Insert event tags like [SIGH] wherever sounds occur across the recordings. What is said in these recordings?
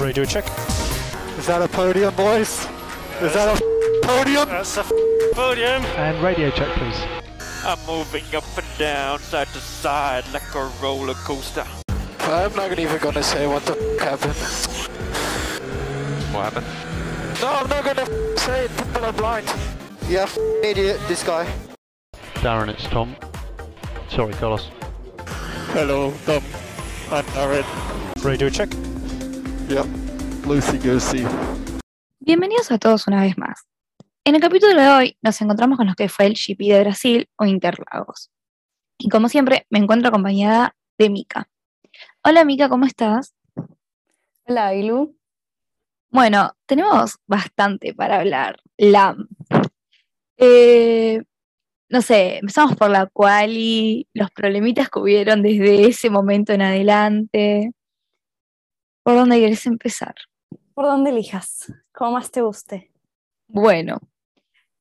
Radio check. Is that a podium, boys? Is that a podium? That's a podium. And radio check, please. I'm moving up and down, side to side, like a roller coaster. I'm not even gonna say what the f- happened. What happened? No, I'm not gonna f- say it. People are blind. Yeah, f- idiot, this guy. Darren, it's Tom. Sorry, Carlos. Hello, Tom. I'm Aaron. Radio check. Yep. Lucy Goosey. Bienvenidos a todos una vez más. En el capítulo de hoy nos encontramos con lo que fue el GP de Brasil o Interlagos. Y como siempre, me encuentro acompañada de Mika. Hola Mika, ¿cómo estás? Hola, Ailu. Bueno, tenemos bastante para hablar. LAM. Eh, no sé, empezamos por la quali, los problemitas que hubieron desde ese momento en adelante. ¿Por dónde querés empezar? ¿Por dónde elijas? Como más te guste. Bueno,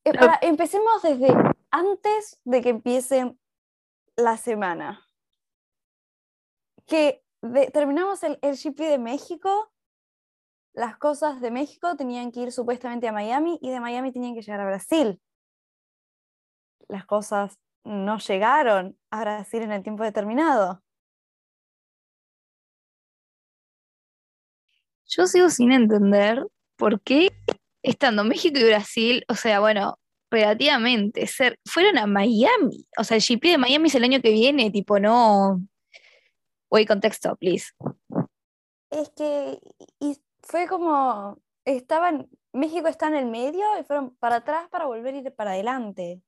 Eh, Lo- para- empecemos desde antes de que empiece la semana. Que de- terminamos el, el GP de México. Las cosas de México tenían que ir supuestamente a Miami y de Miami tenían que llegar a Brasil. Las cosas no llegaron a Brasil en el tiempo determinado. Yo sigo sin entender por qué, estando México y Brasil, o sea, bueno, relativamente, ser, fueron a Miami. O sea, el GP de Miami es el año que viene, tipo, no. Voy contexto, please. Es que y fue como, estaban, México está en el medio y fueron para atrás para volver a ir para adelante.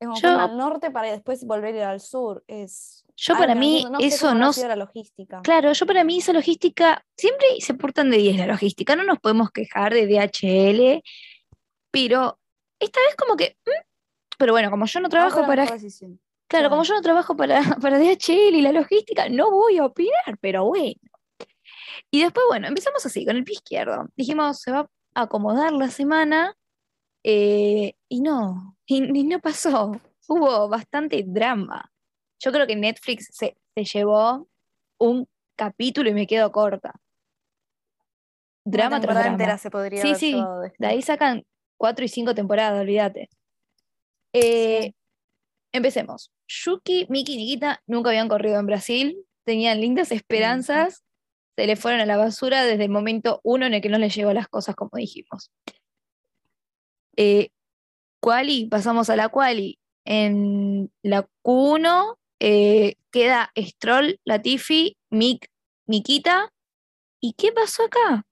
Es como Yo- al norte para después volver a ir al sur. Es Yo algo para que mí sé eso no la logística. Claro, yo para mí esa logística, siempre se portan de 10 la logística, no nos podemos quejar de DHL, pero esta vez como que. mm, Pero bueno, como yo no No trabajo para. Claro, como yo no trabajo para, [LAUGHS] para DHL y la logística, no voy a opinar, pero bueno. Y después, bueno, empezamos así, con el pie izquierdo. Dijimos, se va a acomodar la semana, eh, y no, y, y no pasó. Hubo bastante drama. Yo creo que Netflix se, se llevó un capítulo y me quedo corta. Una Drama tras temporada drama. entera se podría Sí, sí. De ahí sacan cuatro y cinco temporadas, olvídate. Eh, Empecemos. Yuki, Miki y Nikita nunca habían corrido en Brasil, tenían lindas esperanzas, se le fueron a la basura desde el momento uno en el que no les llegó las cosas como dijimos. Eh, quali, pasamos a la quali. En la Q1 eh, queda Stroll, Latifi, Mik, Nikita. ¿Y qué pasó acá?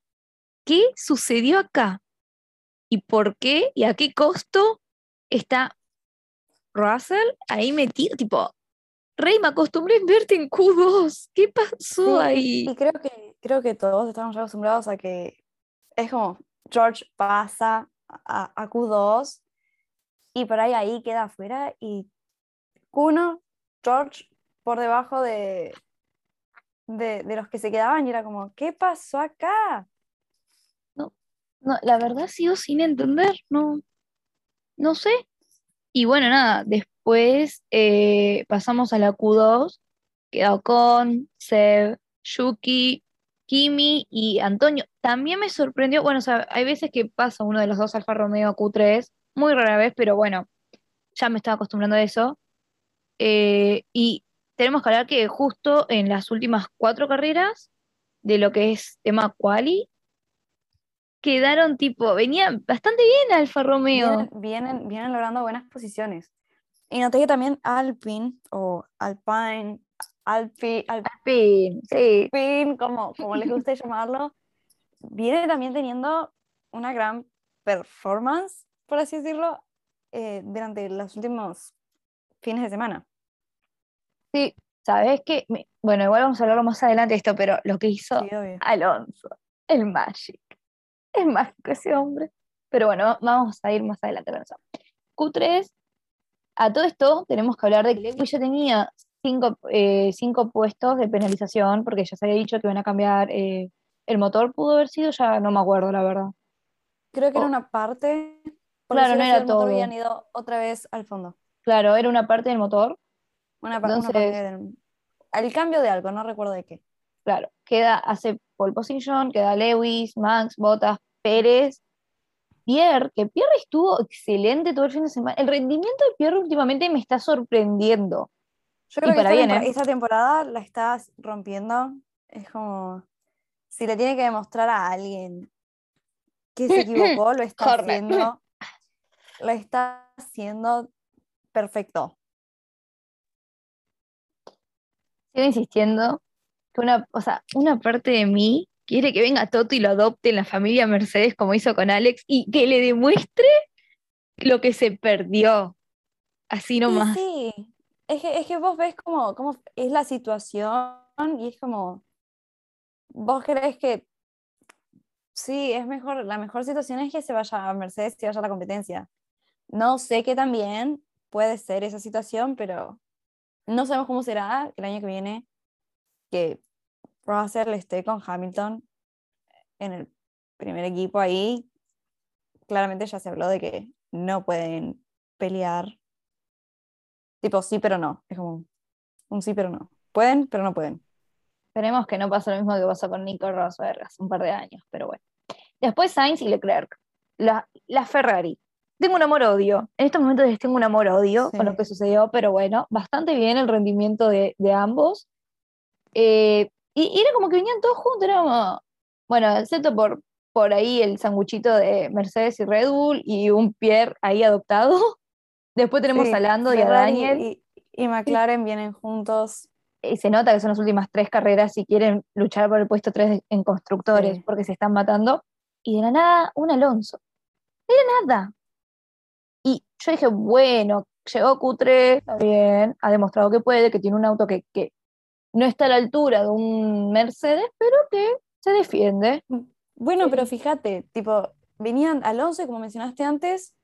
¿Qué sucedió acá? ¿Y por qué? ¿Y a qué costo está Russell ahí metido? Tipo, Rey, me acostumbré a verte en Q2. ¿Qué pasó Sí, ahí? Y creo que, creo que todos estamos acostumbrados a que es como George pasa a, a Q2 y por ahí ahí queda afuera y Q1, George por debajo de, de, los que se quedaban y era como, ¿qué pasó acá? No, la verdad sigo sin entender, no, no sé. Y bueno, nada, después eh, pasamos a la Q2, quedó con Seb, Yuki, Kimi y Antonio. También me sorprendió, bueno, o sea, hay veces que pasa uno de los dos Alfa Romeo a Q3, muy rara vez, pero bueno, ya me estaba acostumbrando a eso. Eh, y tenemos que hablar que justo en las últimas cuatro carreras de lo que es tema quali, quedaron tipo, venían bastante bien Alfa Romeo. Vienen, vienen, vienen logrando buenas posiciones. Y noté que también Alpine o Alpine, Alpi, Alpine Fin, sí. como, como les guste [LAUGHS] llamarlo, viene también teniendo una gran performance, por así decirlo, eh, durante los últimos fines de semana. Sí, sabes que, bueno, igual vamos a hablarlo más adelante de esto, pero lo que hizo Sí. Alonso, el Magic, es mágico ese hombre. Pero bueno, vamos a ir más adelante con eso. Q3, a todo esto tenemos que hablar de que Lewis ya tenía cinco, eh, cinco puestos de penalización, porque ya se había dicho que iban a cambiar eh, el motor, pudo haber sido, ya no me acuerdo, la verdad. Creo que era Oh. una parte, porque Claro, si no era todo. habían ido otra vez al fondo. Claro, era una parte del motor. Una, pa- una parte del- al cambio de algo, no recuerdo de qué. claro, queda, hace pole position, queda Lewis, Max, Bottas, Pérez, Pierre, que Pierre estuvo excelente todo el fin de semana. El rendimiento de Pierre últimamente me está sorprendiendo. Yo creo que para esta, bien, ¿eh? esta temporada la estás rompiendo. Es como si le tiene que demostrar a alguien que se [LAUGHS] equivocó, lo está haciendo. Lo está haciendo perfecto. Sigo insistiendo que una, o sea, una parte de mí quiere que venga Toto y lo adopte en la familia Mercedes como hizo con Alex y que le demuestre lo que se perdió. Así nomás. sí, es que, es que vos ves cómo, cómo es la situación y es como, vos crees que sí, es mejor, la mejor situación es que se vaya a Mercedes y vaya a la competencia. No sé qué también puede ser esa situación, pero no sabemos cómo será el año que viene que Russell esté con Hamilton en el primer equipo ahí. Claramente ya se habló de que no pueden pelear. Tipo sí, pero no. Es como un sí, pero no. Pueden, pero no pueden. Esperemos que no pase lo mismo que pasó con Nico Rosberg hace un par de años, pero bueno. Después Sainz y Leclerc. La, la Ferrari. Tengo un amor-odio. En estos momentos tengo un amor-odio con lo que sucedió, pero bueno, bastante bien el rendimiento de, de ambos. Eh, y, y era como que venían todos juntos, era como, bueno, excepto por, por ahí el sanguchito de Mercedes y Red Bull y un Pierre ahí adoptado. [LAUGHS] Después tenemos Sí, a Lando y a Daniel. Y, y McLaren vienen juntos. y se nota que son las últimas tres carreras si quieren luchar por el puesto 3 en constructores, Sí. porque se están matando. Y de la nada, un Alonso. De la nada. Y yo dije, bueno, llegó Q3, está bien, ha demostrado que puede, que tiene un auto que, que no está a la altura de un Mercedes, pero que se defiende. Bueno, pero fíjate, tipo, venían Alonso, como mencionaste antes,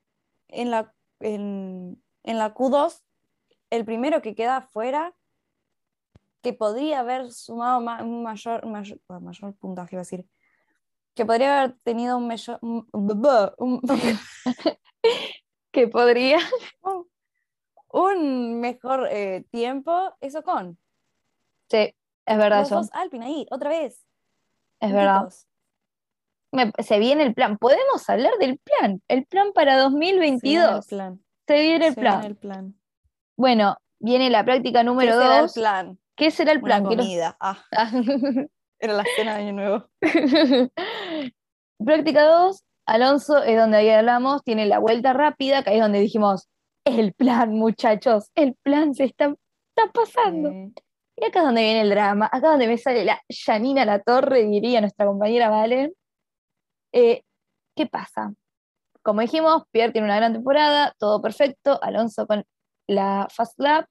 en la, en, en la Q2, el primero que queda afuera, que podría haber sumado ma- un mayor, mayor, ah, mayor puntaje, iba a decir, que podría haber tenido un mayor, un, un- [LAUGHS] Que podría. un- [LAUGHS] un mejor eh, tiempo, eso con. Sí, es verdad Los eso. dos Alpine ahí, otra vez. Es verdad. Me- se viene el plan. Podemos hablar del plan. El plan para Se viene el 2022. plan. Se viene el se viene plan. el plan. Bueno, viene la práctica ¿Qué número será el 2. plan? ¿Qué será el Una plan? Comida. Ah, [LAUGHS] era la cena de Año Nuevo. [LAUGHS] Práctica 2, Alonso es donde ahí hablamos, tiene la vuelta rápida, que ahí es donde dijimos, el plan, muchachos, el plan se está, está pasando. Y acá es donde viene el drama, acá es donde me sale la Janina La Torre, diría nuestra compañera Valen. Eh, ¿Qué pasa? Como dijimos, Pierre tiene una gran temporada, todo perfecto, Alonso con la Fast Lap,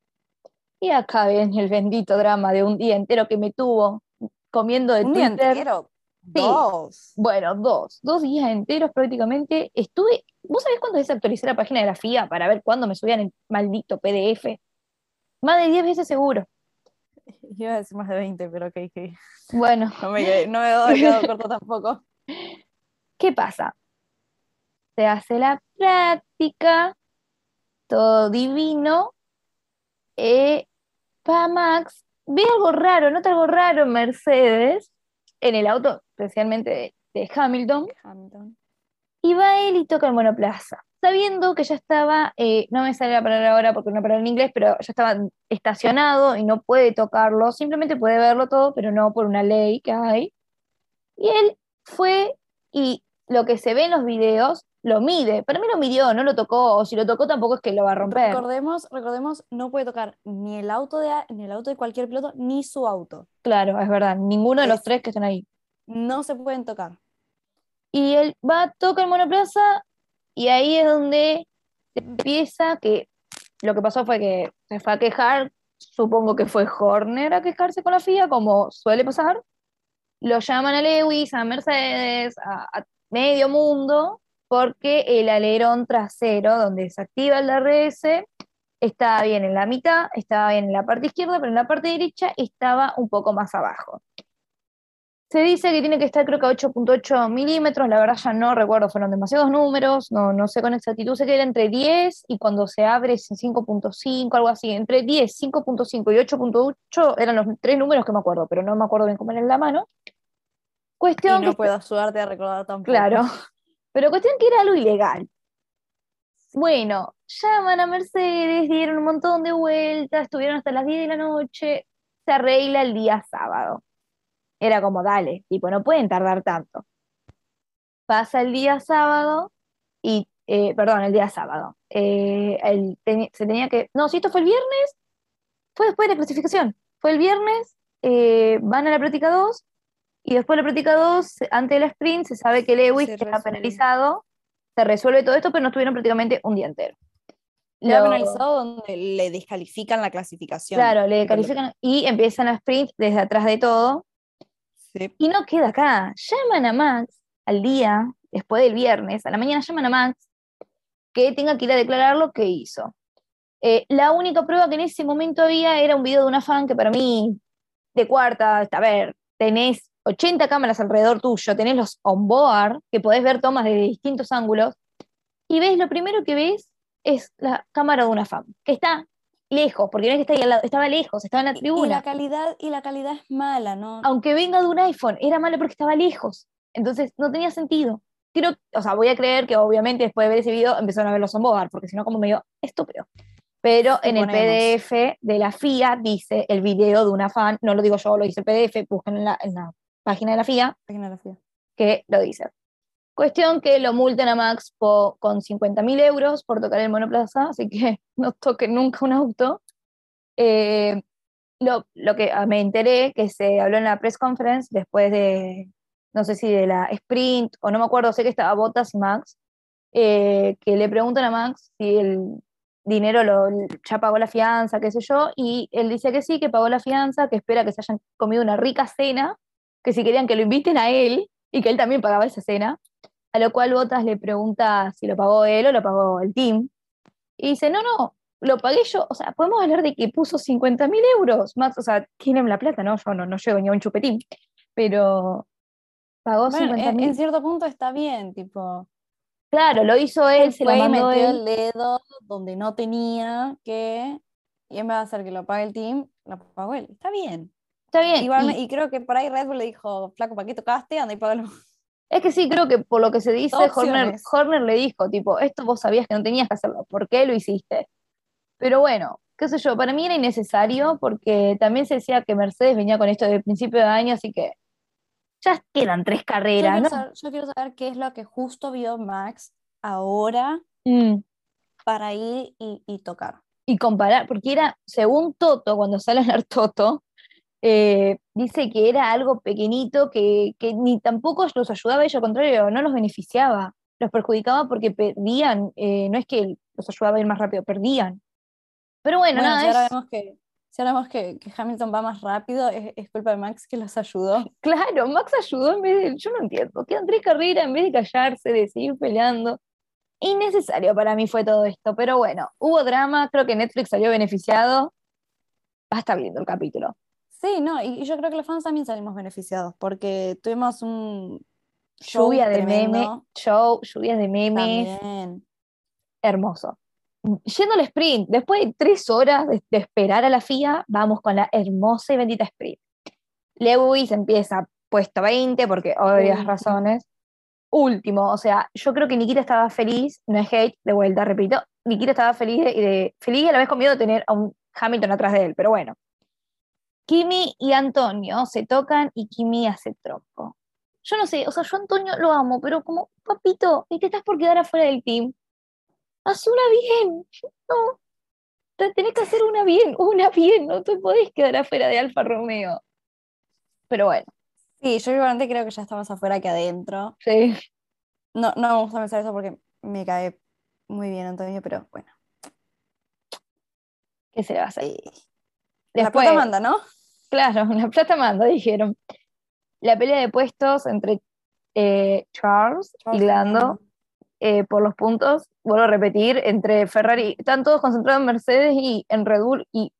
y acá viene el bendito drama de un día entero que me tuvo comiendo de Un día entero. Dos. Bueno, dos, dos días enteros prácticamente. Estuve, ¿vos sabés cuántas veces actualicé la página de la FIA para ver cuándo me subían el maldito PDF? Más de 10 veces seguro. [LAUGHS] Iba a decir más de 20, pero ok, ok. Bueno, No me, no me he quedado corto tampoco. [LAUGHS] ¿qué pasa? Se hace la práctica, todo divino. Eh, pa Max, ve algo raro, nota algo raro en Mercedes, en el auto, especialmente de, de Hamilton, Hamilton. y va él y toca el monoplaza, sabiendo que ya estaba, eh, no me sale la palabra ahora porque no palabra en inglés, pero ya estaba estacionado y no puede tocarlo, simplemente puede verlo todo, pero no por una ley que hay. Y él fue y lo que se ve en los videos lo mide. Para mí lo midió, no lo tocó, o si lo tocó tampoco es que lo va a romper. Recordemos, recordemos, no puede tocar ni el auto de ni el auto de cualquier piloto, ni su auto. Claro, es verdad, ninguno de los Es- tres que están ahí. No se pueden tocar. Y él va, toca el monoplaza y ahí es donde empieza que lo que pasó fue que se fue a quejar, supongo que fue Horner a quejarse con la FIA, como suele pasar. Lo llaman a Lewis, a Mercedes, a, a medio mundo, porque el alerón trasero, donde se activa el DRS, estaba bien en la mitad, estaba bien en la parte izquierda, pero en la parte derecha estaba un poco más abajo. Se dice que tiene que estar creo que a 8.8 milímetros, la verdad ya no recuerdo, fueron demasiados números, no, no sé con exactitud, sé que era entre 10 y cuando se abre es en 5.5, algo así, entre 10, 5.5 y 8.8 eran los tres números que me acuerdo, pero no me acuerdo bien cómo era en la mano. Y Cuestión no que puedo ayudarte a recordar tampoco. Claro. [LAUGHS] Pero cuestión que era algo ilegal. Bueno, llaman a Mercedes, dieron un montón de vueltas, estuvieron hasta las 10 de la noche, se arregla el día sábado. Era como, dale, tipo, no pueden tardar tanto. Pasa el día sábado y, eh, perdón, el día sábado. Eh, se tenía que, no, si esto fue el viernes, fue después de la clasificación. Fue el viernes, eh, van a la práctica 2 y después de la práctica 2, antes del sprint, se sabe que Lewis Se queda resuelve. penalizado, se resuelve todo esto, pero no estuvieron prácticamente un día entero. Le ha Lo- penalizado donde le descalifican la clasificación. Claro, le Tipo, lo- califican y empiezan a sprint desde atrás de todo. Sí. Y no queda acá. Llaman a Max al día, después del viernes, a la mañana llaman a Max que tenga que ir a declarar lo que hizo. Eh, la única prueba que en ese momento había era un video de una fan que para mí, de cuarta, a ver, tenés 80 cámaras alrededor tuyo, tenés los on-board, que podés ver tomas de distintos ángulos, y ves, lo primero que ves es la cámara de una fan, que está lejos, porque no es que está ahí al lado, estaba lejos, estaba en la Y- Y tribuna la calidad, y la calidad es mala, ¿no? aunque venga de un iPhone, era malo porque estaba lejos. Entonces no tenía sentido. Quiero, o sea, voy a creer que obviamente después de ver ese video empezaron a ver los onboard, porque si no, como medio estúpido. Pero en el. PDF de la FIA dice el video de una fan, no lo digo yo, lo dice el PDF, busquen en la, en la página de la FIA, Tecnología. que lo dice. Cuestión que lo multen a Max po- con 50.000 euros por tocar el monoplaza, así que [LAUGHS] no toquen nunca un auto. Eh, lo, lo que me enteré, que se habló en la press conference después de, no sé si de la sprint, o no me acuerdo, sé que estaba Bottas y Max, eh, que le preguntan a Max si el dinero lo, ya pagó la fianza, qué sé yo, y él dice que sí, que pagó la fianza, que espera que se hayan comido una rica cena, que si querían que lo inviten a él, y que él también pagaba esa cena, a lo cual Bottas le pregunta si lo pagó él o lo pagó el team, y dice, no, no, lo pagué yo, o sea, podemos hablar de que puso 50 mil euros, Max, o sea, tienen la plata, ¿no? Yo no, no llego ni a un chupetín, pero pagó Bueno, 50 en, mil. en cierto punto está bien, tipo. Claro, lo hizo él, se y mandó metió él. el dedo donde no tenía que. Y en vez de hacer que lo pague el team, lo pagó él. Está bien. Está bien. Igual, y- y creo que por ahí Red Bull le dijo, flaco, ¿para qué tocaste? Anda y págalo. Es que sí, creo que por lo que se dice, Horner. Horner le dijo, tipo, esto vos sabías que no tenías que hacerlo, ¿por qué lo hiciste? Pero bueno, qué sé yo, para mí era innecesario porque también se decía que Mercedes venía con esto de principio de año, así que ya quedan tres Yo carreras, quiero, ¿no? saber, yo quiero saber qué es lo que justo vio Max ahora Mm, para ir y, y tocar. Y comparar, porque era, según Toto, cuando sale a hablar Toto, eh, dice que era algo pequeñito que, que ni tampoco los ayudaba ellos, al contrario, no los beneficiaba, los perjudicaba porque perdían, eh, no es que los ayudaba a ir más rápido, perdían. Pero bueno, Bueno, nada, si ahora vemos que, si ahora vemos que, que Hamilton va más rápido, es, es culpa de Max que los ayudó. [LAUGHS] claro, Max ayudó en vez de, yo no entiendo, quedan tres carreras en vez de callarse, de seguir peleando. Innecesario para mí fue todo esto, pero bueno, hubo drama, creo que Netflix salió beneficiado. Va a estar viendo el capítulo. Sí, no, y, y yo creo que los fans también salimos beneficiados porque tuvimos un show lluvia de memes, show, lluvias de memes, también. hermoso. Yendo al sprint, después de tres horas de, de esperar a la FIA, vamos con la hermosa y bendita sprint. Lewis empieza puesto 20 porque obvias razones. Último, o sea, yo creo que Nikita estaba feliz, no es hate, de vuelta, repito, Nikita estaba feliz de, de- feliz y a la vez con miedo de tener a un Hamilton atrás de él, pero bueno. Kimi y Antonio se tocan y Kimi hace tronco. Yo no sé, o sea, yo a Antonio lo amo, pero como, papito, y te estás por quedar afuera del team. Haz una bien, no. Te tenés que hacer una bien, una bien, no te podés quedar afuera de Alfa Romeo. Pero bueno, Sí, yo igualmente creo que ya está más afuera que adentro. sí. No, no me gusta pensar eso porque me cae muy bien Antonio, pero bueno. ¿Qué se le va a hacer? la Después, plata manda, ¿no? Claro, [LAUGHS] la plata manda, dijeron. La pelea de puestos entre eh, Charles, y Charles y Lando eh, por los puntos, vuelvo a repetir, entre Ferrari, están todos concentrados en Mercedes y en Red Bull, y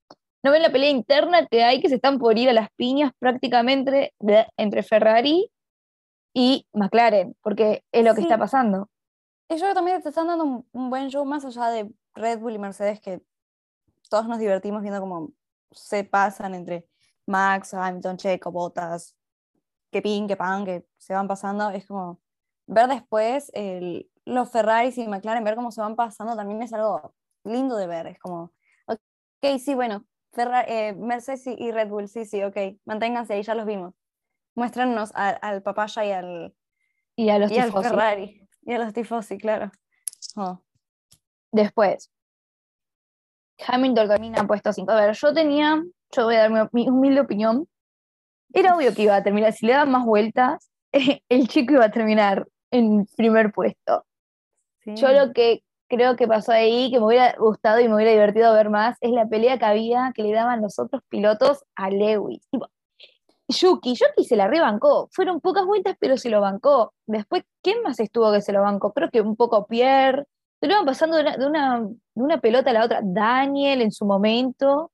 no ven la pelea interna que hay, que se están por ir a las piñas prácticamente entre Ferrari y McLaren, porque es lo que Sí. está pasando. Y yo creo que también te están dando un, un buen show más allá de Red Bull y Mercedes, que todos nos divertimos viendo cómo se pasan entre Max, Hamilton, Checo, Bottas, que pin, que pan, que se van pasando. Es como ver después el- los Ferraris y McLaren, ver cómo se van pasando, también es algo lindo de ver. Es como, ok, sí, bueno, Ferra- eh, Mercedes y- Red Bull, sí, sí, ok, manténganse ahí, ya los vimos. Muéstranos al, al papaya y al, Y a los y al. Ferrari. Y a los tifosi, claro. Oh. Después, Hamilton termina puesto 5. A ver, yo tenía, yo voy a dar mi, mi humilde opinión. Era obvio que iba a terminar, si le daban más vueltas, [LAUGHS] el chico iba a terminar en primer puesto. Yo lo que creo que pasó ahí, que me hubiera gustado y me hubiera divertido ver más, es la pelea que había que le daban los otros pilotos a Lewis. Tipo, Yuki, Yuki se la rebancó. Fueron pocas vueltas, pero se lo bancó. Después, ¿quién más estuvo que se lo bancó? Creo que un poco Pierre. Se lo iban pasando de una, de una, de una pelota a la otra. Daniel en su momento,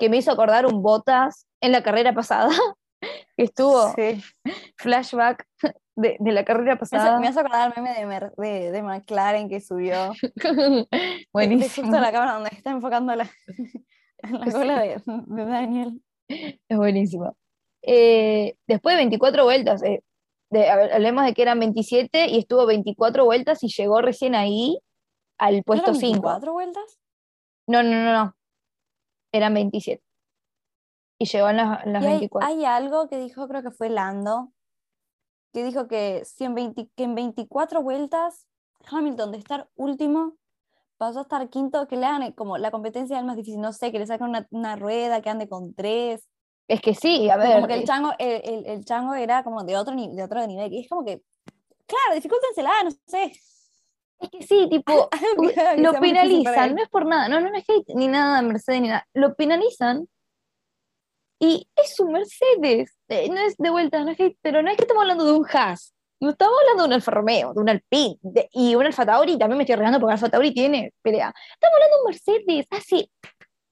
que me hizo acordar un Botas en la carrera pasada, [LAUGHS] que estuvo Sí. flashback de, de la carrera pasada. me hace acordar el meme de, Mer- de, de McLaren que subió. [LAUGHS] Buenísimo. justo la cámara donde está enfocando la, [LAUGHS] la cola de, de Daniel. Es buenísimo. Eh, después de 24 vueltas, eh, de- a ver, hablemos de que eran 27 y estuvo 24 vueltas y llegó recién ahí al ¿No puesto eran 5. 24 vueltas? No, no, no, no. Eran 27. Y llegó en las, en las Y hay, 24. hay algo que dijo, creo que fue Lando, que dijo que, si en 20 que en 24 vueltas Hamilton de estar último pasó a estar quinto, que le hagan eh, como la competencia del más difícil, no sé, que le saquen una, una rueda, que ande con tres. Es que sí, a Como ver. que el eh, chango, el, el- el chango era como de otro, de otro nivel. Y es como que, claro, dificultensela, no sé. Es que sí, tipo, [LAUGHS] que lo penalizan, no es por nada, no, no, no es hate ni nada de Mercedes ni nada, lo penalizan y es un Mercedes, eh, no es de vuelta, no es hate, pero no es que estamos hablando de un Haas, no estamos hablando de un Alfa Romeo, de un Alpine, de- y un Alfa Tauri, también me estoy regando porque Alfa Tauri tiene pelea, estamos hablando de un Mercedes, así,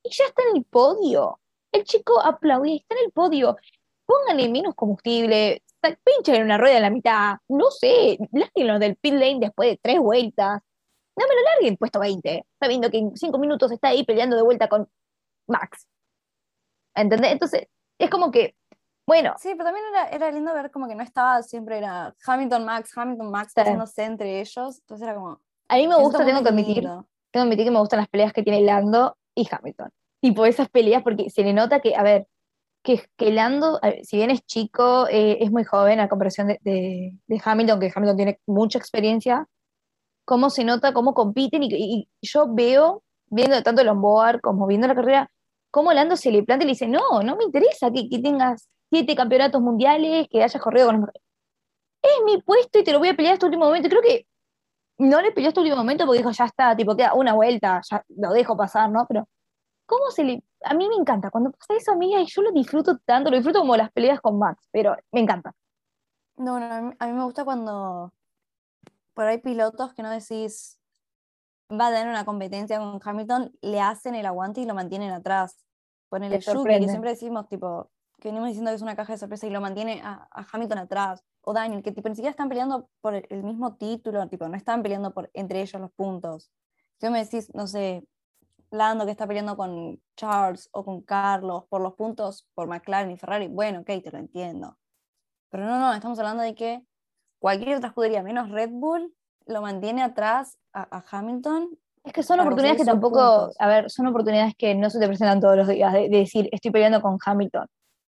y ya está en el podio, el chico aplaudía, está en el podio, pónganle menos combustible, pinchen una rueda en la mitad, no sé, los del pit lane después de tres vueltas, no me lo larguen puesto 20, sabiendo que en 5 minutos está ahí peleando de vuelta con Max. ¿Entendés? Entonces, es como que, bueno, Sí, pero también era, era lindo ver como que no estaba siempre, era Hamilton Max, Hamilton Max, pasándose entre ellos. Entonces era como. a mí me en gusta, tengo que admitir, tengo que admitir que me gustan las peleas que tiene Lando y Hamilton. Tipo esas peleas, porque se le nota que, a ver, que, que Lando, si bien es chico, eh, es muy joven a comparación de, de- Hamilton, que Hamilton tiene mucha experiencia, cómo se nota, cómo compiten, y, yo veo, viendo tanto el onboard como viendo la carrera, cómo Lando se le planta y le dice, no, no me interesa que, que tengas siete campeonatos mundiales, que hayas corrido con los. Es mi puesto y te lo voy a pelear hasta el último momento. Creo que no le peleó hasta el último momento porque dijo, ya está, tipo, queda una vuelta, ya lo dejo pasar, ¿no? Pero, ¿cómo se le...? A mí me encanta, cuando pasa eso a mí, ay, yo lo disfruto tanto, lo disfruto como las peleas con Max, pero me encanta. No, no, a mí, a mí me gusta cuando por ahí pilotos que no decís va a tener una competencia con Hamilton, le hacen el aguante y lo mantienen atrás. Ponele Yuki, que siempre decimos, tipo, que venimos diciendo que es una caja de sorpresa y lo mantiene a, a Hamilton atrás. O Daniel, que tipo, ni siquiera están peleando por el, el mismo título, tipo, no están peleando por entre ellos los puntos. Si me decís, no sé, Lando que está peleando con Charles o con Carlos por los puntos por McLaren y Ferrari, bueno, ok, te lo entiendo. Pero no, no, estamos hablando de que cualquier otra escudería, menos Red Bull, lo mantiene atrás a, a Hamilton. Es que son oportunidades que tampoco, puntos. a ver, son oportunidades que no se te presentan todos los días, de, de decir, estoy peleando con Hamilton.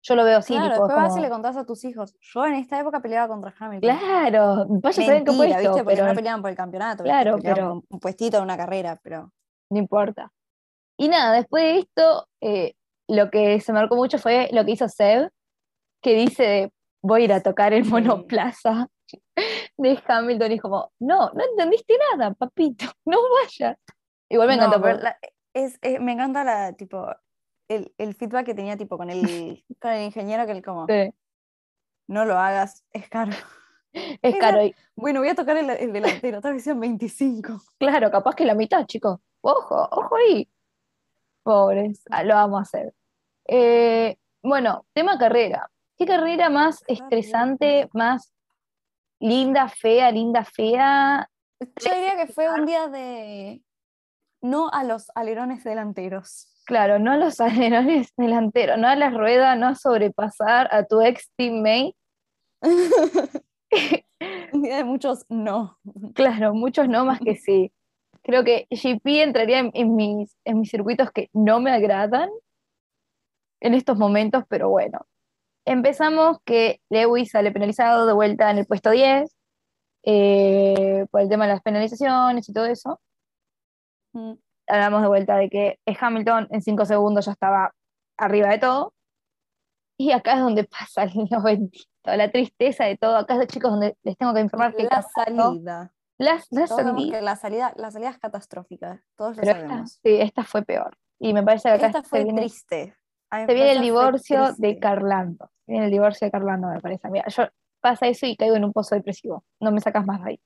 Yo lo veo así, claro, después vas y como- le contás a tus hijos. Yo en esta época peleaba contra Hamilton. Claro, vaya a saber qué puesto, ¿viste? Porque pero no peleaban por el campeonato. Claro, pero- un- puestito en una carrera, pero. no importa. Y nada, después de esto, eh, lo que se marcó mucho fue lo que hizo Seb, que dice, voy a ir a tocar el monoplaza [LAUGHS] de Hamilton, y es como, no, no entendiste nada, papito, [LAUGHS] no vayas. Igual me encantó, la- es, es- me encanta la, tipo, el, el feedback que tenía tipo con el, [LAUGHS] con el ingeniero que él como, sí, no lo hagas, es caro. es caro. Y, Bueno, voy a tocar el, el delantero, tal vez sean 25. claro, capaz que la mitad, chicos. Ojo, ojo ahí. Pobres, ah, lo vamos a hacer. Eh, bueno, tema carrera. ¿Qué carrera más estresante, más linda, fea, linda, fea? Yo diría que fue un día de no a los alerones delanteros. Claro, no a los [LAUGHS] alerones delanteros, no a las ruedas, no a sobrepasar a tu ex teammate. [LAUGHS] [LAUGHS] un día de muchos no. Claro, muchos no más que sí. Creo que GP entraría en, en mis, en mis circuitos que no me agradan en estos momentos, pero bueno. Empezamos que Lewis sale penalizado de vuelta en el puesto 10 eh, por el tema de las penalizaciones y todo eso. Mm. Hablamos de vuelta de que Hamilton en 5 segundos ya estaba arriba de todo. Y acá es donde pasa lo bendito, la tristeza de todo. Acá, chicos, donde les tengo que informar que La salida. Las, las sabemos la salida, la salida es catastrófica. Todos lo pero esta, sabemos. sí, esta fue peor. Y me parece que acá Esta se fue viene, triste. Se viene el divorcio de. Carlando. Se viene el divorcio de Carlando, me parece. Mira, yo pasa eso y caigo en un pozo depresivo. No me sacas más de ahí.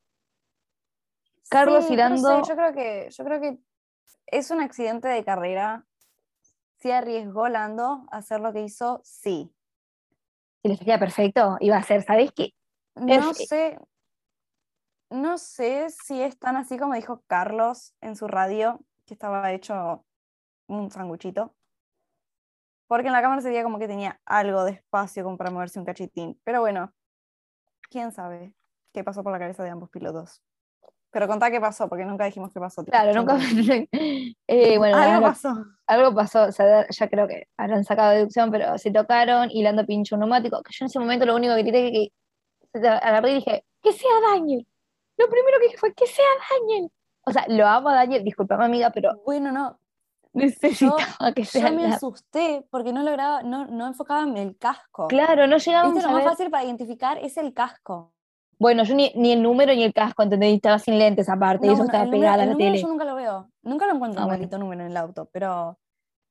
Carlos Sí, y pero no sé, yo creo que, yo creo que es un accidente de carrera. Si arriesgó Lando a hacer lo que hizo, sí. Si les queda perfecto, iba a ser, ¿sabés qué? No Es- sé, no sé si es tan así como dijo Carlos en su radio, que estaba hecho un sanguchito. Porque en la cámara se veía como que tenía algo de espacio como para moverse un cachitín. Pero bueno, quién sabe qué pasó por la cabeza de ambos pilotos. Pero contá qué pasó, porque nunca dijimos qué pasó. Claro, nunca. [LAUGHS] Eh, bueno, Algo algo, pasó. algo pasó, o sea, ya creo que habrán sacado deducción, pero se tocaron y Lando pinchó un neumático. Que yo en ese momento lo único que grité que, que se- agarré y dije, que sea Daniel. Lo primero que dije fue, que sea Daniel. O sea, lo amo a Daniel, disculpame amiga, pero Bueno, no, necesitaba que sea yo me la- asusté porque no lograba, no, no enfocaba en el casco. Claro, no llegamos Viste, a lo más fácil para identificar es el casco. Bueno, yo ni, ni el número ni el casco, ¿entendés? Estaba sin lentes aparte, y No, eso bueno, estaba el número, pegada a la tele. yo nunca lo veo. Nunca lo encuentro Ah, un bueno. maldito número en el auto, pero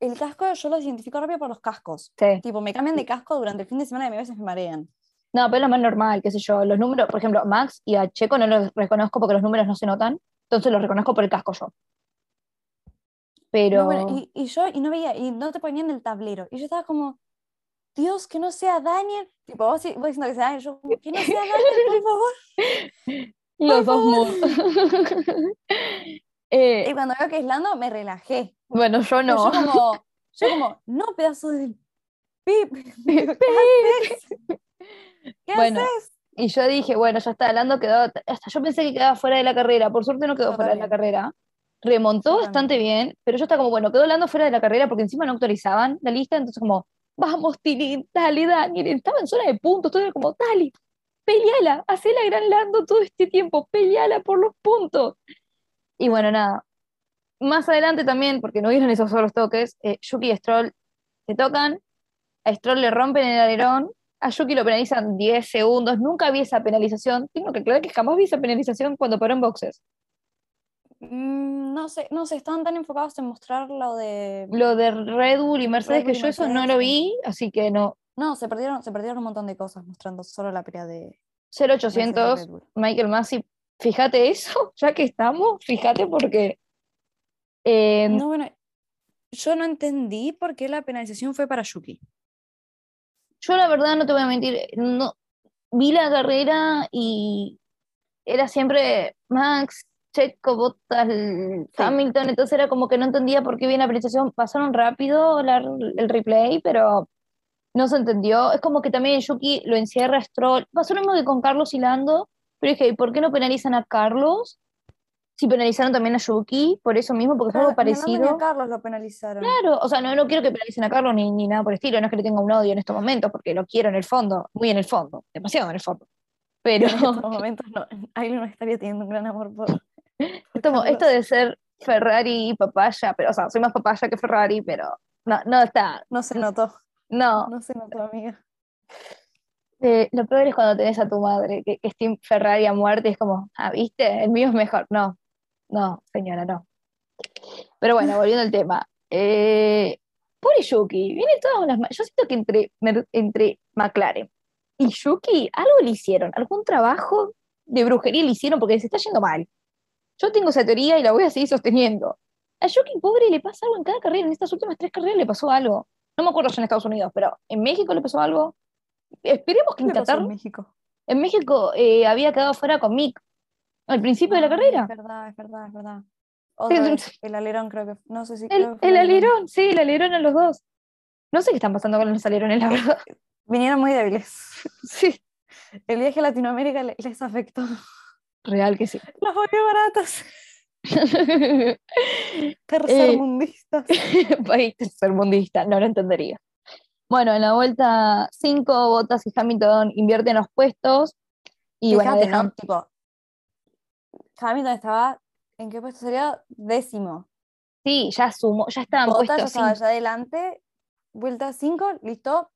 el casco yo los identifico rápido por los cascos. Sí. Tipo, me cambian de casco durante el fin de semana y a veces me marean. No, pero es lo más normal, qué sé yo. Los números, por ejemplo, Max y a Checo no los reconozco porque los números no se notan, entonces los reconozco por el casco yo. Pero No, bueno, y, y yo y no veía, y no te ponían el tablero. Y yo estaba como, Dios, que no sea Daniel. Tipo, vos, vos diciendo que sea Daniel, yo que no sea [LAUGHS] Daniel, por favor. [LAUGHS] los dos favor. mu- [LAUGHS] Eh, Y cuando veo que es Lando, me relajé. bueno, yo no. Yo como, yo como, no, pedazo de pip. ¿Qué Bueno, haces? Y yo dije, bueno, ya está, Lando quedó, hasta yo pensé que quedaba fuera de la carrera, por suerte no quedó fuera de la carrera. Remontó bastante bien, pero yo estaba como, bueno, quedó Lando fuera de la carrera porque encima no actualizaban la lista, entonces como, vamos, Tilín, dale, Daniel, estaba en zona de puntos, todo era como, dale, peleala, hacé la gran Lando todo este tiempo, peleala por los puntos. Y bueno, nada. Más adelante también, porque no vieron esos solos toques, eh, Yuki y Stroll se tocan, a Stroll le rompen el alerón, a Yuki lo penalizan 10 segundos, nunca vi esa penalización, tengo que aclarar que jamás vi esa penalización cuando paró en boxes. Mm, No sé, no sé, estaban tan enfocados en mostrar lo de... Lo de Red Bull y Mercedes, Bull que y yo eso no lo vi, así que no. No, se perdieron, se perdieron un montón de cosas mostrando solo la pelea de 0800, Mercedes y Red Bull. Michael Massey, fíjate eso, [LAUGHS] ya que estamos, fíjate porque... eh, No, bueno, yo no entendí por qué la penalización fue para Yuki. Yo la verdad no te voy a mentir, no vi la carrera y era siempre Max, Checo, Bottas, Sí. Hamilton, entonces era como que no entendía por qué bien la presentación, pasaron rápido la- el replay, pero no se entendió. Es como que también Yuki lo encierra a Stroll. Pasó lo mismo que con Carlos y Lando, pero dije, ¿por qué no penalizan a Carlos? Si penalizaron también a Yuki, por eso mismo, porque fue algo a Lando ni a parecido. Carlos lo penalizaron. Claro, o sea, no, no quiero que penalicen a Carlos ni, ni nada por el estilo, no es que le tenga un odio en estos momentos, porque lo quiero en el fondo, muy en el fondo, demasiado en el fondo. Pero En estos momentos no, ahí no estaría teniendo un gran amor por, [LAUGHS] por esto, de ser Ferrari y papaya, pero, o sea, soy más papaya que Ferrari, pero no, no está, No se notó, no. no se notó, amiga. Eh, lo peor es cuando tenés a tu madre, que, que es Team Ferrari a muerte, y es como, ah, ¿viste? El mío es mejor. No, no, señora, no. Pero bueno, volviendo al tema. Eh, pobre Yuki, viene todas ma- Yo siento que entre, entre McLaren y Yuki algo le hicieron, algún trabajo de brujería le hicieron porque se está yendo mal. Yo tengo esa teoría y la voy a seguir sosteniendo. A Yuki, pobre, le pasa algo en cada carrera, en estas últimas tres carreras le pasó algo. No me acuerdo ya en Estados Unidos, pero en México le pasó algo. Esperemos que ¿Qué en Qatar. en México? En México eh, había quedado fuera con Mick al principio de la Ah, carrera. Es verdad, es verdad, es verdad. Otra vez, el alerón creo que, no sé si creo El, que fue el alerón, sí, el alerón a los dos. No sé qué están pasando con los alerones, la verdad. Vinieron muy débiles. [LAUGHS] Sí, El viaje a Latinoamérica le- les afectó. real que sí. Los volvió baratos. [LAUGHS] Tercermundistas. [LAUGHS] País tercermundista, no lo entendería. Bueno, en la vuelta 5, Bottas y Hamilton invierten los puestos y bueno, Fíjate, dejan- ¿no? Tipo, Hamilton estaba, ¿en qué puesto sería? Décimo. sí, ya sumó, ya estaban Bottas ya puestos estaba sin allá adelante. Vuelta 5, listo.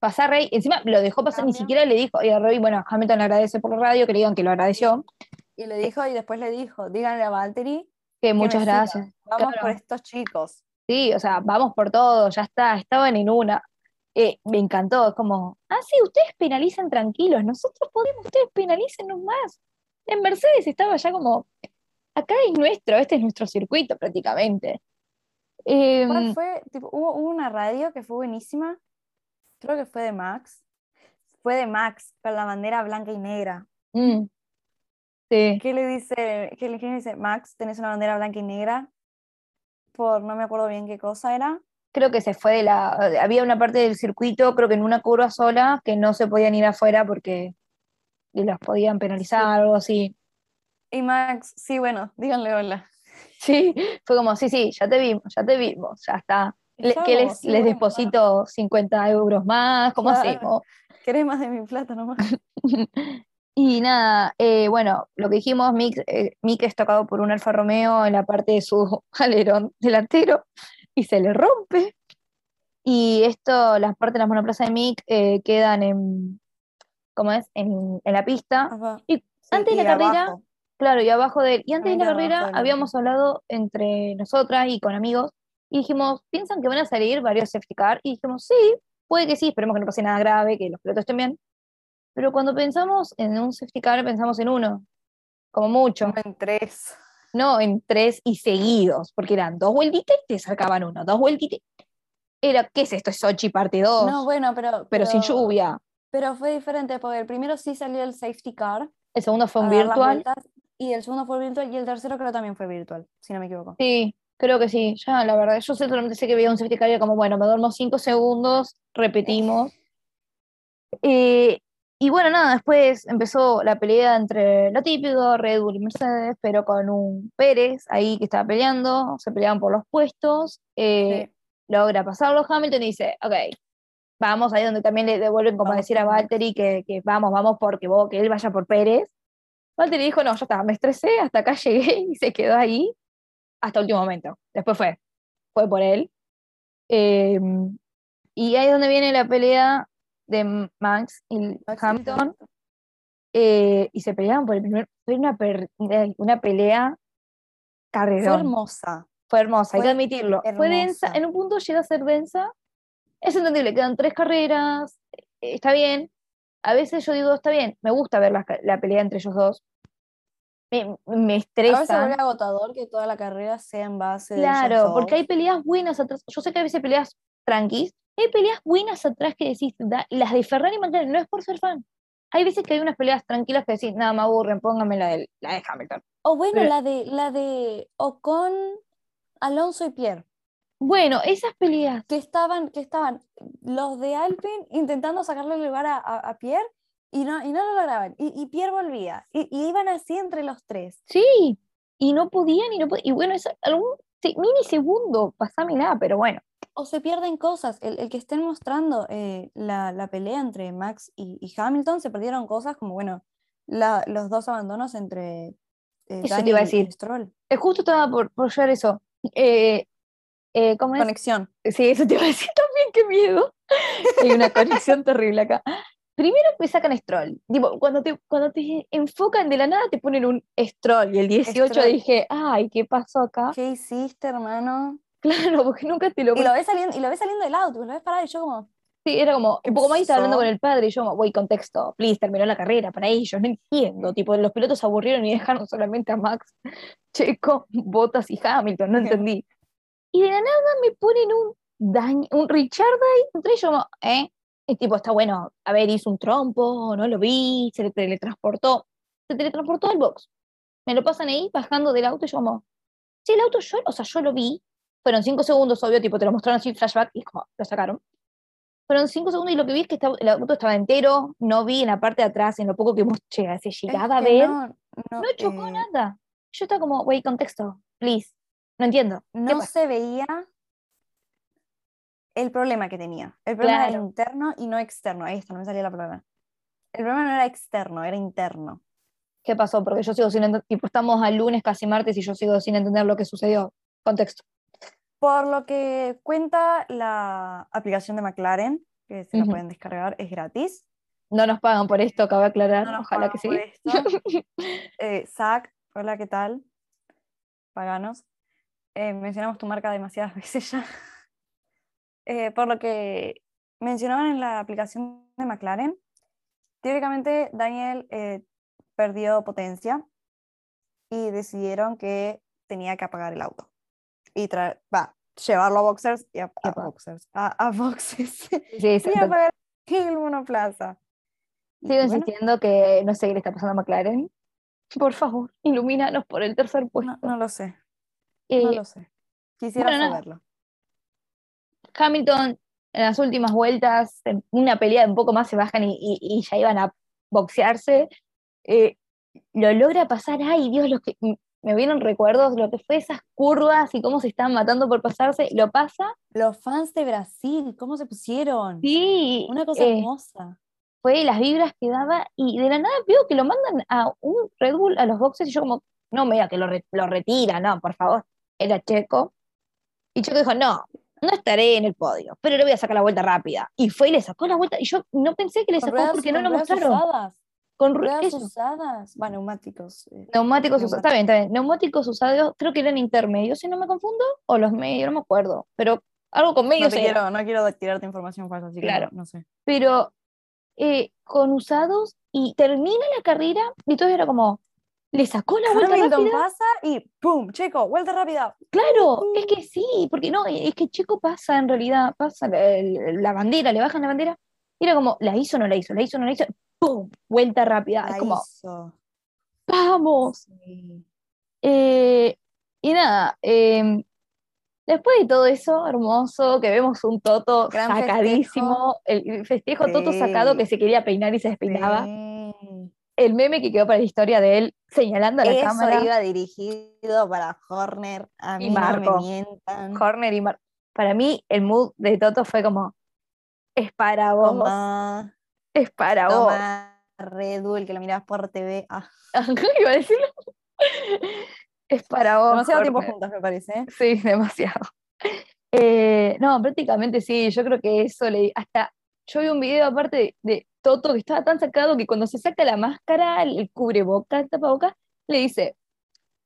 pasar Rey. Encima lo dejó pasar, ni siquiera le dijo, y a Rey, bueno, Hamilton le agradece por la radio, que le digan que lo agradeció, Y le dijo, y después le dijo, díganle a Valtteri que que muchas gracias. Vamos Claro. por estos chicos. Sí, o sea, vamos por todo, ya está, estaban en una. Eh, me encantó, es como, ah, sí, ustedes penalicen tranquilos, nosotros podemos, ustedes penalícennos más. En Mercedes estaba ya como, acá es nuestro, este es nuestro circuito prácticamente. ¿Cuál fue? Tipo, hubo, hubo una radio que fue buenísima. Creo que fue de Max. Fue de Max, con la bandera blanca y negra. mm, sí, ¿Qué le dice? ¿Qué le, qué le dice? Max, tenés una bandera blanca y negra. Por no me acuerdo bien qué cosa era. creo que se fue de la, había una parte del circuito, creo que en una curva sola, que no se podían ir afuera porque los podían penalizar, algo así. Y Max, sí, bueno, [LAUGHS] díganle hola. Sí, fue como, sí, sí, ya te vimos, ya te vimos, ya está. Ya que les, sí, les bueno, deposito 50 euros más, ¿cómo Claro. hacemos? ¿Querés más de mi plata nomás? [LAUGHS] Y nada, eh, bueno, lo que dijimos, Mick, eh, Mick es tocado por un Alfa Romeo en la parte de su [LAUGHS] alerón delantero y se le rompe. Y esto, las partes de las monoplazas de Mick eh, quedan en, ¿cómo es? En, en la pista. Ajá. Y Sí, antes de la carrera. Claro, y abajo de él. Y antes de la abajo carrera habíamos hablado entre nosotras y con amigos y dijimos, ¿piensan que van a salir varios safety car? Y dijimos, sí, puede que sí, esperemos que no pase nada grave, que los pilotos estén bien. Pero cuando pensamos en un safety car, pensamos en uno, como mucho, Como en tres. no en tres y seguidos, porque eran dos vueltitas y te sacaban uno, dos vueltitas. Era, ¿qué es esto? Es Sochi parte 2, No, bueno, pero, pero sin lluvia. Pero fue diferente porque el primero sí salió el safety car. El segundo fue un virtual. y el segundo fue virtual y el tercero creo también fue virtual, si no me equivoco. Sí, creo que sí. Ya, la verdad, yo solamente sé que veía un safety car y como, bueno, me duermo cinco segundos, repetimos. Eh, y bueno, nada, después empezó la pelea entre lo típico, Red Bull y Mercedes, pero con un Pérez ahí que estaba peleando, se peleaban por los puestos, eh, Sí. logra pasarlo Hamilton y dice, ok, vamos, ahí donde también le devuelven como a Vamos decir a. Valtteri que, que vamos, vamos porque vos, que él vaya por Pérez. Valtteri dijo, no, ya está, me estresé, hasta acá llegué [LAUGHS] y se quedó ahí hasta último momento. Después fue, fue por él. Eh, y ahí es donde viene la pelea de Max y Hamilton. Eh, y se peleaban por el primer. Fue una, per- una pelea Fue carrerón. hermosa. Fue hermosa, hay que Fue admitirlo. Fue densa, hermosa. en un punto llega a ser densa. Es entendible, quedan tres carreras, eh, está bien. A veces yo digo, está bien, me gusta ver la, pelea entre ellos dos. Me, me A veces estresa. vuelve agotador que toda la carrera sea en base de ellos Claro, porque hay peleas buenas atrás. Yo sé que a veces peleas tranquis, hay peleas buenas atrás que decís, da- las de Ferrari y McLaren, no es por ser fan. Hay veces que hay unas peleas tranquilas que decís, nada, me aburren, póngame la de, la de Hamilton. O bueno, pero- la de la de Ocon, Alonso y Pierre, Bueno, esas peleas, que estaban, que estaban los de Alpine intentando sacarle el lugar a, a- a Pierre y no, y no lo lograban. Y, y Pierre volvía. Y, y iban así entre los tres. sí, y no podían, y no podían, y bueno, es algún se- minisegundo, pasámela, pero bueno. O se pierden cosas. El, el que estén mostrando eh, la, la pelea entre Max y, y Hamilton, se perdieron cosas como, bueno, la- los dos abandonos entre eh, Eso te iba a y decir. Stroll. Eh, justo estaba por, por llegar eso. Eh, eh, ¿cómo es? Conexión. Sí, eso te iba a decir [LAUGHS] también, qué miedo. [LAUGHS] Hay una conexión terrible acá. Primero me sacan Stroll. Tipo, cuando te, cuando te enfocan de la nada te ponen un Stroll. Y el 18 Stroll. dije, ay, ¿qué pasó acá? ¿Qué hiciste, hermano? Claro, [LAUGHS] porque nunca te lo Y lo ves saliendo, y lo ves saliendo del auto, lo ves parado, y yo como, Sí, era como, ¿Qué un poco más estaba hablando con el padre y yo, como, voy, contexto, please, terminó la carrera para ellos, no entiendo. Tipo, los pilotos se aburrieron y dejaron solamente a Max, Checo, Bottas y Hamilton, no entendí. Y de la nada me ponen un dañ- un Richard ahí, y yo como, ¿eh? Y tipo, está bueno, a ver, hizo un trompo, no lo vi, se le teletransportó, se teletransportó al box. Me lo pasan ahí bajando del auto y yo como, sí, el auto yo, o sea, yo lo vi, fueron cinco segundos, obvio, tipo, te lo mostraron así, flashback, y como, lo sacaron. Fueron cinco segundos y lo que vi es que estaba- el auto estaba entero, no vi en la parte de atrás, en lo poco que hemos llegado, se Es llegaba a ver, no, no, no chocó eh, nada. Yo estaba como, güey, contexto, please. No entiendo. ¿Qué no se veía el problema que tenía. El problema era interno y no externo. Ahí está, no me salía la palabra. El problema no era externo, era interno. ¿Qué pasó? Porque yo sigo sin entender, tipo, estamos al lunes, casi martes, y yo sigo sin entender lo que sucedió. Contexto. Por lo que cuenta la aplicación de McLaren, que se la pueden descargar, es gratis. No nos pagan por esto, cabe aclarar. No nos Ojalá que sí. por esto. [LAUGHS] Eh, Zach, hola, ¿qué tal? Paganos. Eh, mencionamos tu marca demasiadas [LAUGHS] veces ya. Eh, por lo que mencionaban en la aplicación de McLaren, teóricamente Daniel eh, perdió potencia y decidieron que tenía que apagar el auto y va, llevarlo a boxers y a, a boxers, a, a [LAUGHS] boxes Sí, y apagar el monoplaza. Sigo bueno, insistiendo que no sé qué le está pasando a McLaren. Por favor, ilumínanos por el tercer puesto. no, no lo sé, Eh, no lo sé. Quisiera bueno, saberlo. Hamilton en las últimas vueltas, en una pelea de un poco más se bajan y, y- y ya iban a boxearse. eh, lo logra pasar, ay Dios, los que me vieron recuerdos, lo que fue esas curvas y cómo se estaban matando por pasarse, lo pasa, Los fans de Brasil, ¿cómo se pusieron? sí, Una cosa eh, hermosa. fue las vibras que daba y de la nada veo que lo mandan a un Red Bull a los boxes y yo como, no me diga que lo, re- lo retira, no, por favor, era Checo. Y Checo dijo, no, no estaré en el podio, pero le voy a sacar la vuelta rápida. Y fue y le sacó la vuelta y yo no pensé que le sacó ruedas- porque no lo mostraron. usadas, Con ru- ruedas eso, usadas. Bueno, neumáticos. eh, neumáticos usados, está bien, está bien, neumáticos usados, creo que eran intermedios, si no me confundo, o los medios, no me acuerdo, pero algo con No, medios te era. quiero, no quiero tirarte información falsa, así que Claro. no, no sé. pero eh, con usados y termina la carrera y todo era como, le sacó la vuelta Hamilton rápida. pasa y ¡pum! Checo, vuelta rápida. Claro, es que sí, porque no, es que Checo pasa en realidad, pasa la, bandera, le bajan la bandera, y era como, la hizo o no la hizo, la hizo o no la hizo, ¡pum! Vuelta rápida, es como, hizo. ¡vamos! Sí. Eh, y nada, em, después de todo eso hermoso, que vemos un Toto Gran sacadísimo, el el festejo Toto sacado que se quería peinar y se despeinaba, Sí. El meme que quedó para la historia de él señalando a la Eso cámara, iba dirigido para Horner. A Y no Marco. me mientan. Horner y Mar- Para mí, el mood de Toto fue como, es para vos, Toma, es para vos. toma Red Bull, que lo mirabas por TV. Ah, [LAUGHS] Iba a decirlo. [LAUGHS] Es para vos. demasiado tiempo juntas, me parece. ¿eh? Sí, [LAUGHS] demasiado. Eh, no, prácticamente sí, yo creo que eso le hasta yo vi un video aparte de, de Toto que estaba tan sacado que cuando se saca la máscara, el, el cubreboca, el tapaboca, le dice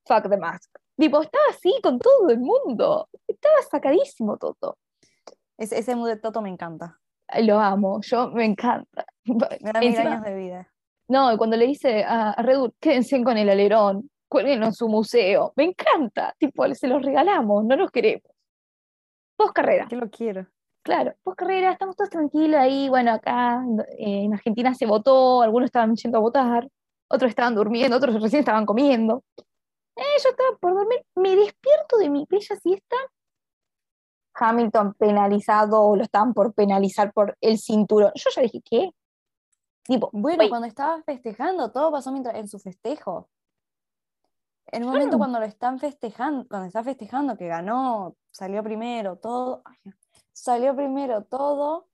fuck the mask. Tipo, estaba así con todo el mundo. Estaba sacadísimo Toto. Ese, ese mood de Toto me encanta. Lo amo, yo me encanta. Me da mil años de vida. No, cuando le dice a, a quédense con el alerón, cuélguenlo en su museo. Me encanta, tipo, se los regalamos, no los queremos. Post carrera, Que lo quiero. Claro, post carrera, estamos todos tranquilos ahí. Bueno, acá eh, en Argentina se votó, algunos estaban yendo a votar, otros estaban durmiendo, otros recién estaban comiendo. Eh, yo estaba por dormir, me despierto de mi bella siesta. Hamilton penalizado, o lo estaban por penalizar por el cinturón. Yo ya dije, ¿qué? Tipo, Bueno, cuando estaba festejando, todo pasó mientras, en su festejo. En un momento cuando lo están festejando, cuando está festejando que ganó, salió primero, todo, ay, salió primero todo,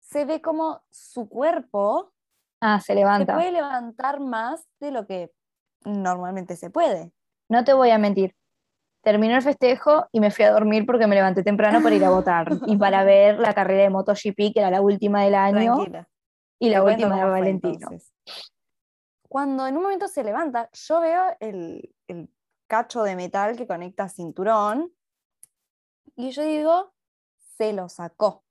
se ve como su cuerpo ah, se se levanta. puede levantar más de lo que normalmente se puede. No te voy a mentir. Terminó el festejo y me fui a dormir porque me levanté temprano para ir a votar [LAUGHS] y para ver la carrera de MotoGP, que era la última del año, Tranquila. y la última de Valentino. entonces. Cuando en un momento se levanta, yo veo el, el cacho de metal que conecta cinturón y yo digo, se lo sacó.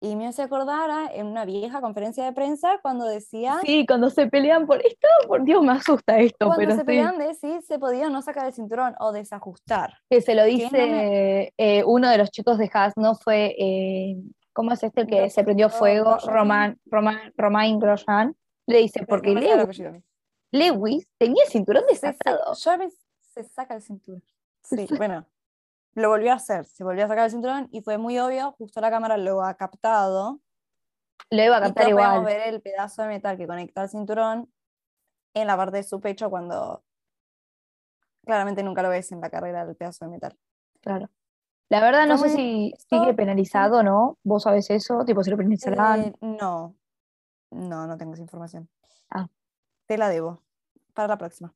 Y me hace acordar a- en una vieja conferencia de prensa cuando decía, Sí, cuando se pelean por esto, por Dios, me asusta esto, cuando pero se sí, peleaban de si se podía no sacar el cinturón o desajustar. que se lo no dice eh, uno de los chicos de Haas, ¿no? Fue, eh, ¿cómo es este el que Gro- se prendió fuego? Grosjean. Roman, Roman, Romain Grosjean. Le dice, porque No me Lewis. Lewis tenía el cinturón desatado. Jarvis se saca el cinturón. Sí, bueno, lo volvió a hacer, se volvió a sacar el cinturón y fue muy obvio, justo la cámara lo ha captado Lo iba a y captar podemos igual. ver el pedazo de metal que conecta al cinturón en la parte de su pecho cuando claramente nunca lo ves en la carrera del pedazo de metal. Claro. La verdad no sé si esto- sigue penalizado o no. ¿Vos sabés eso? Tipo, si lo penalizarán. Eh, no, no, no tengo esa información. Ah. Te la debo para la próxima.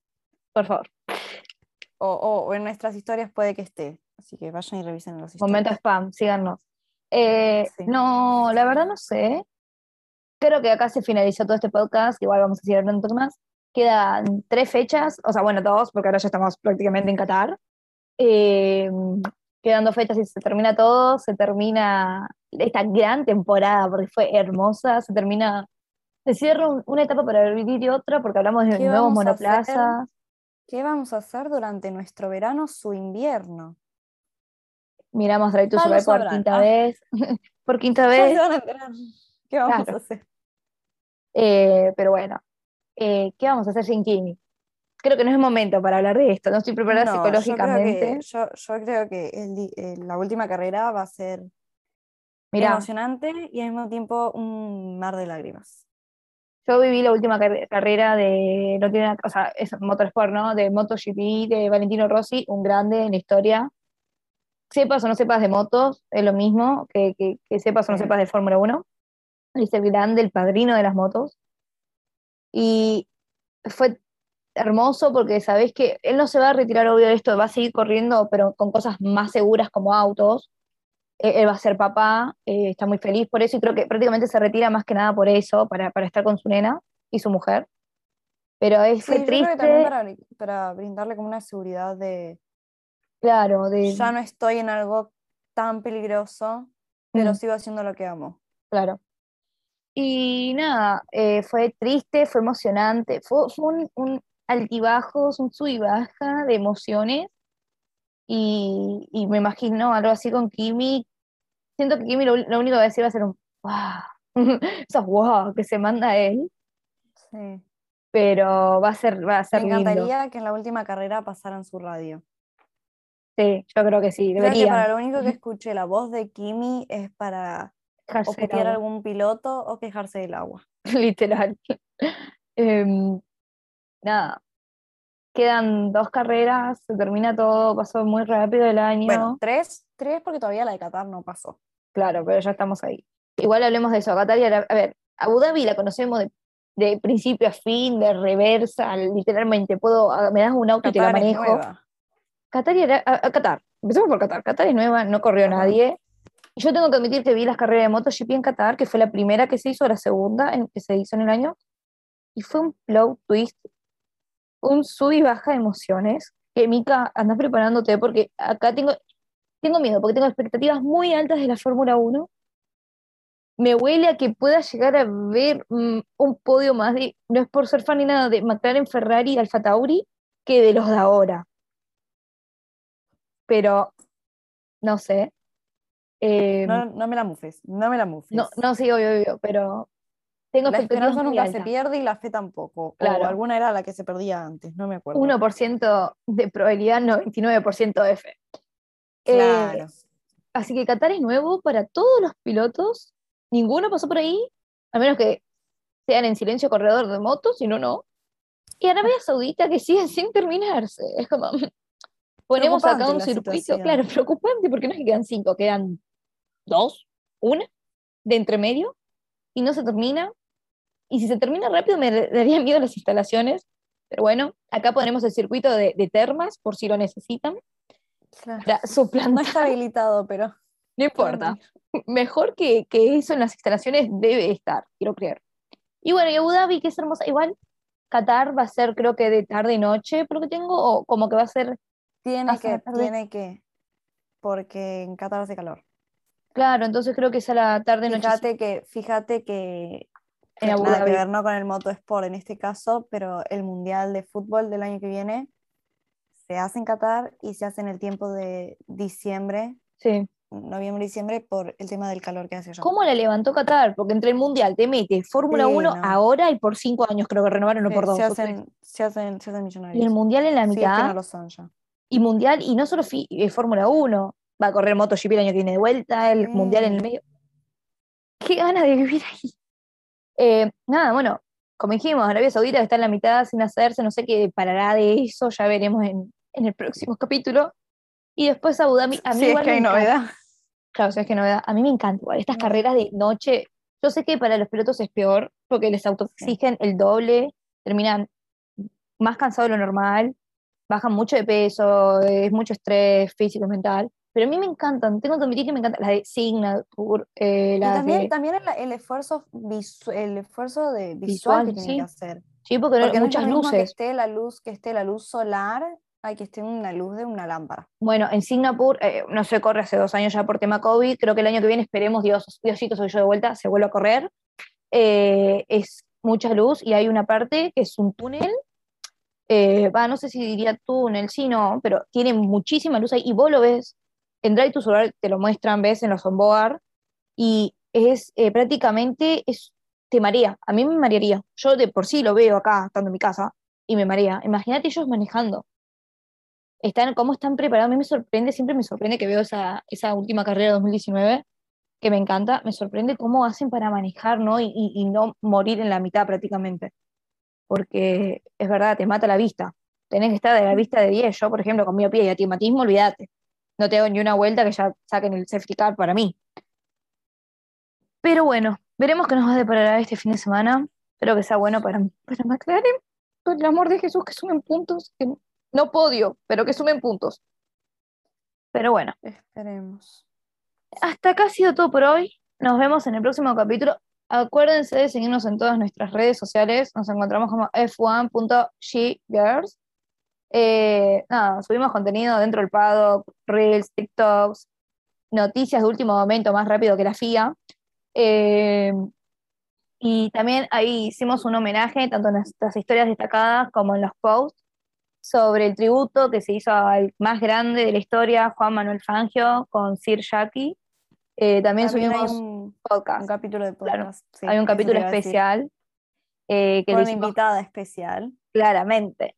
Por favor. O, o- o en nuestras historias puede que esté, así que vayan y revisen los historias. Momento spam, síganos. Eh, Sí. No, la verdad no sé. Creo que acá se finalizó todo este podcast. Igual vamos a seguir hablando un poco más. Quedan tres fechas, o sea, bueno, dos, porque ahora ya estamos prácticamente en Qatar. Eh, quedan dos fechas y se termina todo. Se termina esta gran temporada, porque fue hermosa. Se termina, se cierra un- una etapa para vivir y otra, porque hablamos de ¿Qué nuevos monoplazas. ¿Qué vamos a hacer durante nuestro verano, su invierno? Miramos Drive to Survive por quinta Ah. vez. [LAUGHS] por quinta vez. se van a enterar. ¿Qué vamos Claro. a hacer? Eh, pero bueno, eh, ¿qué vamos a hacer sin Kimi? Creo que no es momento para hablar de esto, no estoy preparada No, yo creo psicológicamente. que, yo, yo creo que el eh, la última carrera va a ser emocionante y al mismo tiempo un mar de lágrimas. yo viví la última carre- carrera de, no tiene o sea, es motorsport, ¿no? De MotoGP, de Valentino Rossi, un grande en la historia. Sepas o no sepas de motos, es lo mismo que, que, que sepas o no sepas de Fórmula 1. Es el grande, el padrino de las motos. Y fue hermoso porque sabés que él no se va a retirar, obvio, de esto, va a seguir corriendo, pero con cosas más seguras como autos. Eh, Él va a ser papá, eh, está muy feliz por eso y creo que prácticamente se retira más que nada por eso, para, para estar con su nena y su mujer. Pero es, Sí, fue yo creo que triste, también para, para brindarle como una seguridad de claro, de, ya no estoy en algo tan peligroso, pero Mm. sigo haciendo lo que amo. Claro. Y nada, eh, fue triste, fue emocionante, fue, fue un, un altibajos, un sub y baja de emociones. Y, y me imagino algo así con Kimi. Siento que Kimi lo, lo único que va a decir va a ser un wow, esos wow que se manda él, Sí. pero va a ser, va a Me ser lindo. encantaría que en la última carrera pasaran su radio. Sí, yo creo que sí, Creo que deberían para lo único que escuché la voz de Kimi es para o a algún piloto o quejarse del agua. [LAUGHS] literal. [LAUGHS] Em, nada, quedan dos carreras, se termina todo, pasó muy rápido el año. Bueno, tres, tres porque todavía la de Qatar no pasó. Claro, pero ya estamos ahí. Igual hablemos de eso. Qatar, y Ara- a ver, Abu Dhabi la conocemos de, de principio a fin, de reversa, literalmente. Puedo, a- me das un auto y te la Qatar es manejo. nueva. Qatar y Ara- a- a Qatar. Empecemos por Qatar. Qatar es nueva, no corrió Ajá. nadie. Y yo tengo que admitir que vi las carreras de MotoGP en Qatar, que fue la primera que se hizo, la segunda en, que se hizo en el año. Y fue un plot twist, un sub y baja de emociones. Que Mika, andás preparándote porque acá tengo, tengo miedo, porque tengo expectativas muy altas de la Fórmula 1. Me huele a que pueda llegar a ver mm, un podio más de, no es por ser fan ni nada, de McLaren, Ferrari y Alfa Tauri, que de los de ahora. Pero, no sé. Eh, No, no me la mufes, no me la mufes. no, no, sí, obvio, obvio, pero tengo la esperanza nunca se altas. pierde y la fe tampoco. Claro. O alguna era la que se perdía antes, no me acuerdo. 1% de probabilidad, 99% de fe. Eh, Claro. así que Qatar es nuevo para todos los pilotos. Ninguno pasó por ahí, a menos que sean en silencio corredor de motos, si no, no. Y Arabia Saudita que sigue sin terminarse. Es como, ponemos acá un circuito, situación. claro, [LAUGHS] preocupante porque no es que quedan cinco, quedan dos, una, de entre medio, y no se termina. Y si se termina rápido me daría [LAUGHS] miedo las instalaciones, pero bueno, acá ponemos el circuito de, de termas por si lo necesitan, Claro. para suplantar, No está habilitado, pero. no importa. Mejor que, que eso en las instalaciones debe estar, quiero creer. Y bueno, y Abu Dhabi, que es hermosa, igual Qatar va a ser creo que de tarde y noche, por lo que tengo, o como que va a ser, Tiene que, tarde. tiene que. Porque en Qatar hace calor. Claro, entonces creo que es a la tarde noche Fíjate que, fíjate que en Abu nada que ver no con el motosport en este caso, pero el Mundial de Fútbol del año que viene se hace en Qatar y se hace en el tiempo de diciembre, Sí. noviembre-diciembre, por el tema del calor que hace allá. ¿Cómo la levantó Qatar? Porque entre el Mundial te mete Fórmula Sí, 1 no. ahora y por cinco años creo que renovaron o Sí, por dos. se, hacen, se, hacen, se hacen Y millonarios. el Mundial en la Sí, es que mitad. no lo son ya. Y Mundial, y no solo eh, Fórmula 1. Va a correr MotoGP el año que viene de vuelta, el Sí. Mundial en el medio. Qué ganas de vivir ahí. Eh, nada, bueno, como dijimos, Arabia Saudita está en la mitad sin hacerse, no sé qué parará de eso, ya veremos en, en el próximo capítulo. Y después Abu Dhabi, a mí Sí, es que hay novedad. Claro, sabes que novedad. A mí me encanta igual. Estas Mm. carreras de noche, yo sé que para los pilotos es peor porque les autoexigen el doble, terminan más cansados de lo normal, bajan mucho de peso, es mucho estrés físico y mental. Pero a mí me encantan, tengo que admitir que me encantan las de Signature, eh, Y las también, de. también el, el esfuerzo, visu- el esfuerzo de visual, Visual, que tienen sí. que hacer. Sí, porque, no- Porque no es muchas que luces. esté la luz, que esté la luz solar, hay que esté una luz de una lámpara. Bueno, en Singapur eh, no se corre hace dos años ya por tema COVID. Creo que el año que viene esperemos, Dios, Diosito soy yo de vuelta, se vuelve a correr. Eh, es mucha luz y hay una parte que es un túnel. Eh, va, no sé si diría túnel, sí, no, pero tiene muchísima luz ahí y vos lo ves. En Drive to Survive te lo muestran, ves en los onboard y es eh, prácticamente, es, te marea. A mí me marearía. Yo de por sí lo veo acá, estando en mi casa, y me marea. Imagínate ellos manejando están, cómo están preparados. A mí me sorprende, siempre me sorprende que veo esa, esa última carrera de 2019, que me encanta, me sorprende cómo hacen para manejar, ¿no? Y, y- y no morir en la mitad prácticamente. Porque es verdad, te mata la vista. Tenés que estar de la vista de 10. Yo, por ejemplo, con miopía y atimatismo, olvídate. No tengo ni una vuelta que ya saquen el safety car para mí. Pero bueno, veremos qué nos va a deparar este fin de semana. Espero que sea bueno para, para McLaren. Por el amor de Jesús, que sumen puntos. que no podio, pero que sumen puntos. Pero bueno, Esperemos. hasta acá ha sido todo por hoy. Nos vemos en el próximo capítulo. Acuérdense de seguirnos en todas nuestras redes sociales. Nos encontramos como f1.ggirls. Eh, nada, subimos contenido dentro del paddock, reels, TikToks, noticias de último momento más rápido que la FIA. Eh, y también ahí hicimos un homenaje, tanto en nuestras historias destacadas como en los posts, sobre el tributo que se hizo al más grande de la historia, Juan Manuel Fangio, con Sir Jackie. Eh, también, subimos un, podcast. un capítulo de Claro, podcast. sí, hay un capítulo especial eh, que Con una invitada especial. claramente.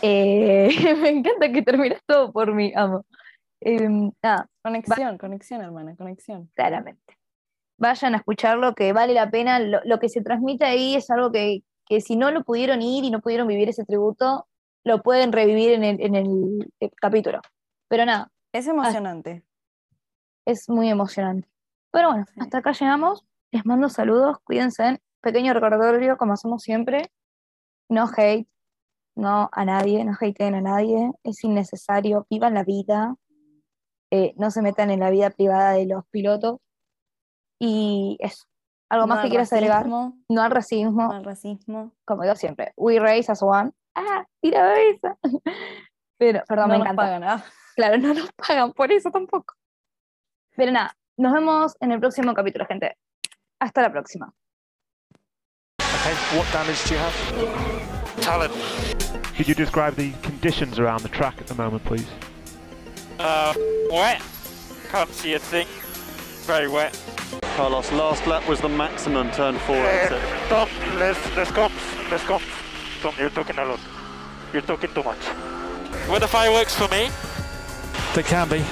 Eh, [LAUGHS] me encanta que terminas todo por mí, amo. Eh, nada, Conexión, conexión, hermana, conexión. claramente. Vayan a escucharlo, que vale la pena. Lo, lo que se transmite ahí es algo que, que si no lo pudieron ir y no pudieron vivir ese tributo, lo pueden revivir en el, en el, capítulo. Pero nada, Es emocionante. Es muy emocionante. Pero bueno, Sí. hasta acá llegamos. Les mando saludos, cuídense. Pequeño recordatorio, como hacemos siempre. No hate, no a nadie, no hateen a nadie. Es innecesario. Vivan la vida. eh, no se metan en la vida privada de los pilotos. Y eso. ¿Algo más que quieras agregar? No al racismo, no al racismo. como digo siempre. We race as one. Ah, tira esa. [LAUGHS] Pero, perdón, no me nos encanta. pagan, ah. Claro, no nos pagan por eso tampoco. Pero nada, nos vemos en el próximo capítulo, gente. Hasta la próxima. Okay, what damage do you have? Talent. Could you describe the conditions around the track at the moment, please? Uh, wet. Can't see a thing. Very wet. Carlos, last lap was the maximum turn four Uh, exit. Tom, let's, let's go. Let's go. Tom, you're talking a lot. You're talking too much. Were the fireworks for me? They can be.